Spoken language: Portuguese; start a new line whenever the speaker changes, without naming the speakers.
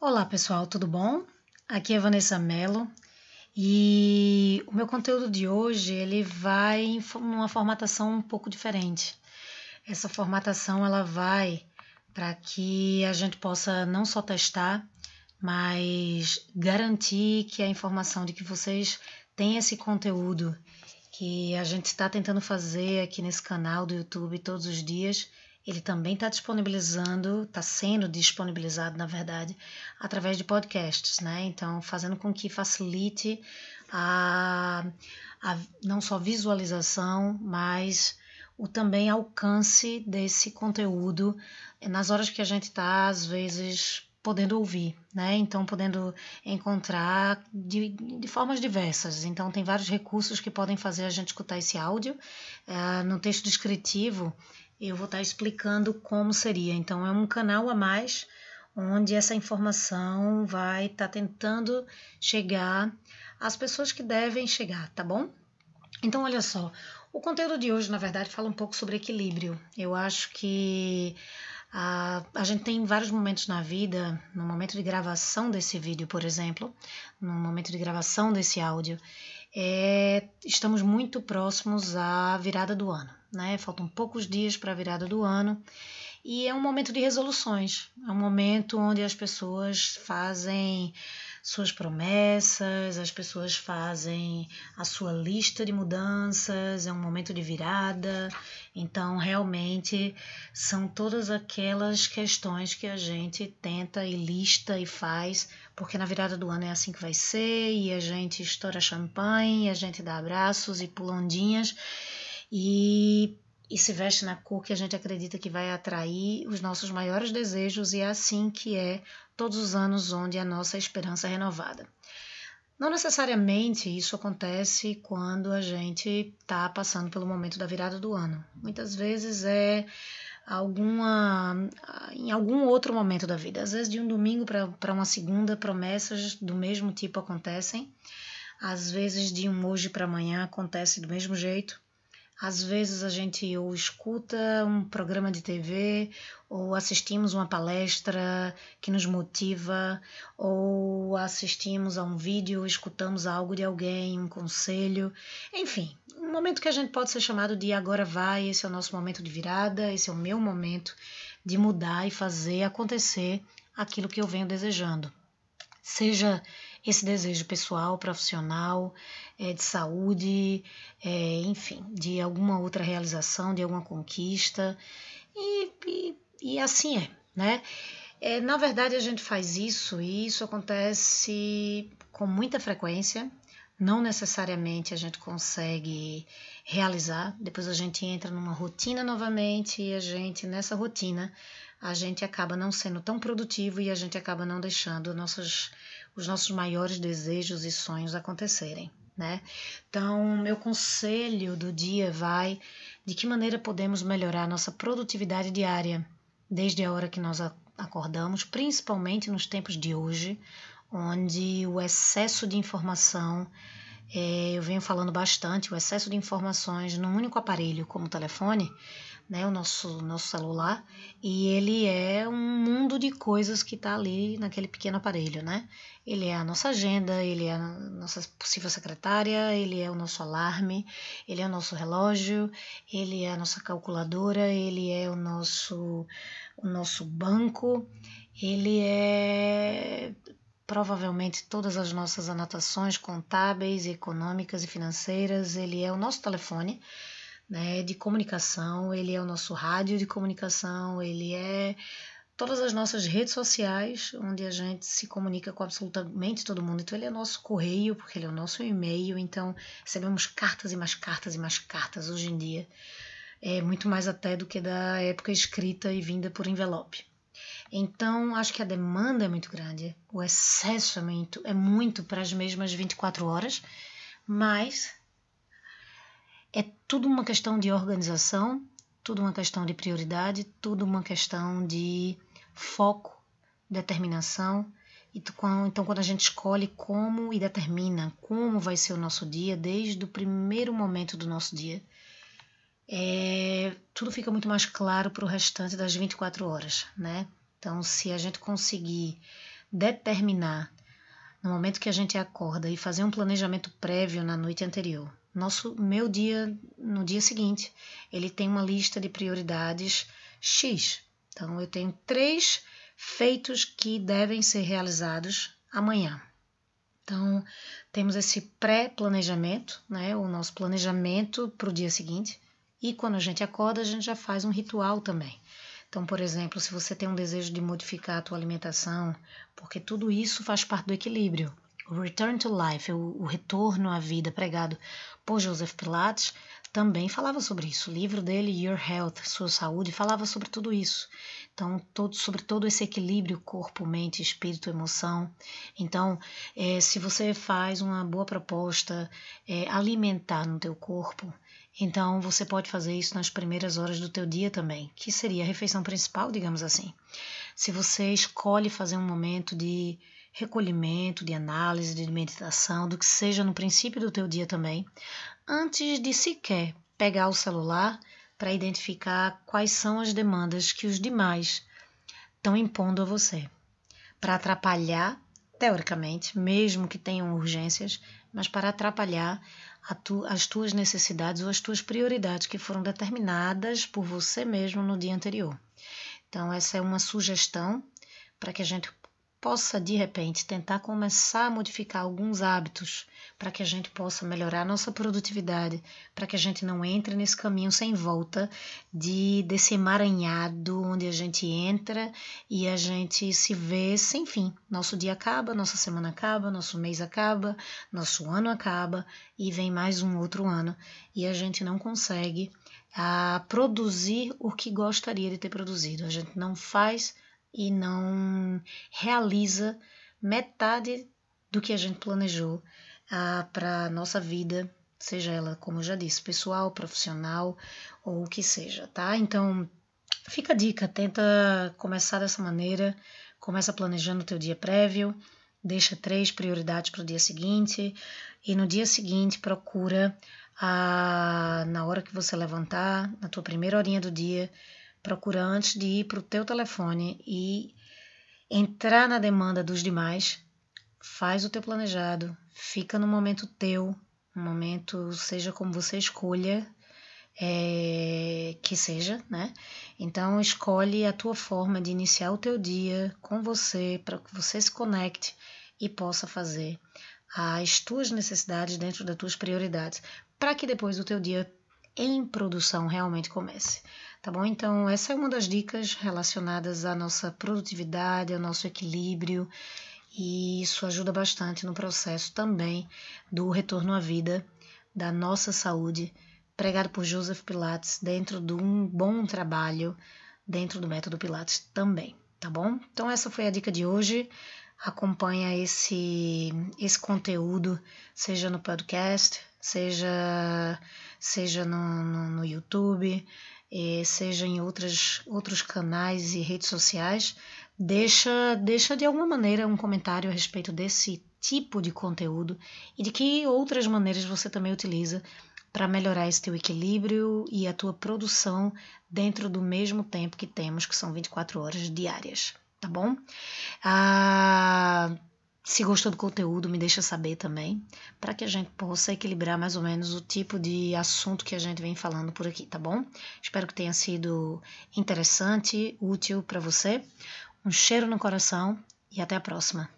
Olá pessoal, tudo bom? Aqui é Vanessa Mello e o meu conteúdo de hoje ele vai em uma formatação um pouco diferente. Essa formatação ela vai para que a gente possa não só testar, mas garantir que a informação de que vocês têm esse conteúdo que a gente está tentando fazer aqui nesse canal do YouTube todos os dias ele também está disponibilizando, está sendo disponibilizado, na verdade, através de podcasts, né? Então, fazendo com que facilite a, a não só visualização, mas o também alcance desse conteúdo nas horas que a gente está, às vezes, podendo ouvir, né? Então, podendo encontrar de, de, formas diversas. Então, tem vários recursos que podem fazer a gente escutar esse áudio. Uh, no texto descritivo, eu vou estar explicando como seria. Então, é um canal a mais onde essa informação vai estar tentando chegar às pessoas que devem chegar, tá bom? Então, olha só, o conteúdo de hoje, na verdade, fala um pouco sobre equilíbrio. Eu acho que a, a gente tem vários momentos na vida, no momento de gravação desse vídeo, por exemplo, no momento de gravação desse áudio, é, estamos muito próximos à virada do ano né? Faltam poucos dias para a virada do ano e é um momento de resoluções. É um momento onde as pessoas fazem suas promessas, as pessoas fazem a sua lista de mudanças, é um momento de virada. Então, realmente, são todas aquelas questões que a gente tenta e lista e faz, porque na virada do ano é assim que vai ser, e a gente estoura champanhe, a gente dá abraços e pula ondinhas e, e se veste na cor que a gente acredita que vai atrair os nossos maiores desejos, e é assim que é todos os anos onde a nossa esperança é renovada. Não necessariamente isso acontece quando a gente está passando pelo momento da virada do ano. Muitas vezes é alguma em algum outro momento da vida. Às vezes de um domingo para uma segunda, promessas do mesmo tipo acontecem. Às vezes de um hoje para amanhã acontece do mesmo jeito. Às vezes a gente ou escuta um programa de TV, ou assistimos uma palestra que nos motiva, ou assistimos a um vídeo, escutamos algo de alguém, um conselho, enfim, um momento que a gente pode ser chamado de agora vai, esse é o nosso momento de virada, esse é o meu momento de mudar e fazer acontecer aquilo que eu venho desejando. Seja esse desejo pessoal, profissional, é, de saúde, é, enfim, de alguma outra realização, de alguma conquista. E, e, e assim é, né? É, na verdade, a gente faz isso e isso acontece com muita frequência. Não necessariamente a gente consegue realizar. Depois a gente entra numa rotina novamente e a gente, nessa rotina, a gente acaba não sendo tão produtivo e a gente acaba não deixando nossos, os nossos maiores desejos e sonhos acontecerem né? Então, meu conselho do dia vai de que maneira podemos melhorar nossa produtividade diária desde a hora que nós acordamos, principalmente nos tempos de hoje, onde o excesso de informação, é, eu venho falando bastante, o excesso de informações num único aparelho, como o telefone, né, o nosso, nosso celular, e ele é um mundo de coisas que está ali naquele pequeno aparelho, né? Ele é a nossa agenda, ele é a nossa possível secretária, ele é o nosso alarme, ele é o nosso relógio, ele é a nossa calculadora, ele é o nosso, o nosso banco, ele é provavelmente todas as nossas anotações contábeis, econômicas e financeiras, ele é o nosso telefone né, de comunicação, ele é o nosso rádio de comunicação, ele é todas as nossas redes sociais, onde a gente se comunica com absolutamente todo mundo. Então, ele é nosso correio, porque ele é o nosso e-mail. Então, recebemos cartas e mais cartas e mais cartas hoje em dia. É muito mais até do que da época escrita e vinda por envelope. Então, acho que a demanda é muito grande, o excesso é muito, é para as mesmas 24 horas, mas é tudo uma questão de organização, tudo uma questão de prioridade, tudo uma questão de foco, determinação. Então, quando a gente escolhe como e determina como vai ser o nosso dia, desde o primeiro momento do nosso dia, é, tudo fica muito mais claro para o restante das 24 horas, né? Então, se a gente conseguir determinar no momento que a gente acorda e fazer um planejamento prévio na noite anterior. Nosso meu dia no dia seguinte, ele tem uma lista de prioridades X. Então eu tenho três feitos que devem ser realizados amanhã. Então, temos esse pré-planejamento, né, o nosso planejamento para o dia seguinte, e quando a gente acorda, a gente já faz um ritual também. Então, por exemplo, se você tem um desejo de modificar a tua alimentação, porque tudo isso faz parte do equilíbrio. O Return to Life, o, o retorno à vida pregado por Joseph Pilates, também falava sobre isso. O livro dele, Your Health, Sua Saúde, falava sobre tudo isso. Então, todo, sobre todo esse equilíbrio corpo, mente, espírito, emoção. Então, é, se você faz uma boa proposta é, alimentar no teu corpo, então você pode fazer isso nas primeiras horas do teu dia também, que seria a refeição principal, digamos assim. Se você escolhe fazer um momento de recolhimento, de análise, de meditação, do que seja no princípio do teu dia também, antes de sequer pegar o celular para identificar quais são as demandas que os demais estão impondo a você, para atrapalhar, teoricamente, mesmo que tenham urgências, mas para atrapalhar tu, as tuas necessidades ou as tuas prioridades que foram determinadas por você mesmo no dia anterior. Então, essa é uma sugestão para que a gente possa de repente tentar começar a modificar alguns hábitos para que a gente possa melhorar nossa produtividade, para que a gente não entre nesse caminho sem volta de desse emaranhado onde a gente entra e a gente se vê sem fim. Nosso dia acaba, nossa semana acaba, nosso mês acaba, nosso ano acaba e vem mais um outro ano e a gente não consegue a ah, produzir o que gostaria de ter produzido. A gente não faz e não realiza metade do que a gente planejou ah, para a nossa vida, seja ela, como eu já disse, pessoal, profissional ou o que seja, tá? Então, fica a dica, tenta começar dessa maneira, começa planejando o teu dia prévio, deixa três prioridades para o dia seguinte e no dia seguinte procura ah, na hora que você levantar, na tua primeira horinha do dia, procura antes de ir para o teu telefone e entrar na demanda dos demais, faz o teu planejado, fica no momento teu, momento seja como você escolha é, que seja, né? Então escolhe a tua forma de iniciar o teu dia com você para que você se conecte e possa fazer as tuas necessidades dentro das tuas prioridades, para que depois o teu dia em produção realmente comece tá bom? Então, essa é uma das dicas relacionadas à nossa produtividade, ao nosso equilíbrio, e isso ajuda bastante no processo também do retorno à vida, da nossa saúde, pregado por Joseph Pilates dentro de um bom trabalho dentro do método Pilates também, tá bom? Então essa foi a dica de hoje. Acompanha esse esse conteúdo, seja no podcast, seja seja no, no, no YouTube, eh, seja em outras, outros canais e redes sociais, deixa, deixa de alguma maneira um comentário a respeito desse tipo de conteúdo e de que outras maneiras você também utiliza para melhorar esse teu equilíbrio e a tua produção dentro do mesmo tempo que temos, que são 24 horas diárias, tá bom? Ah, se gostou do conteúdo, me deixa saber também, para que a gente possa equilibrar mais ou menos o tipo de assunto que a gente vem falando por aqui, tá bom? Espero que tenha sido interessante, útil para você. Um cheiro no coração e até a próxima.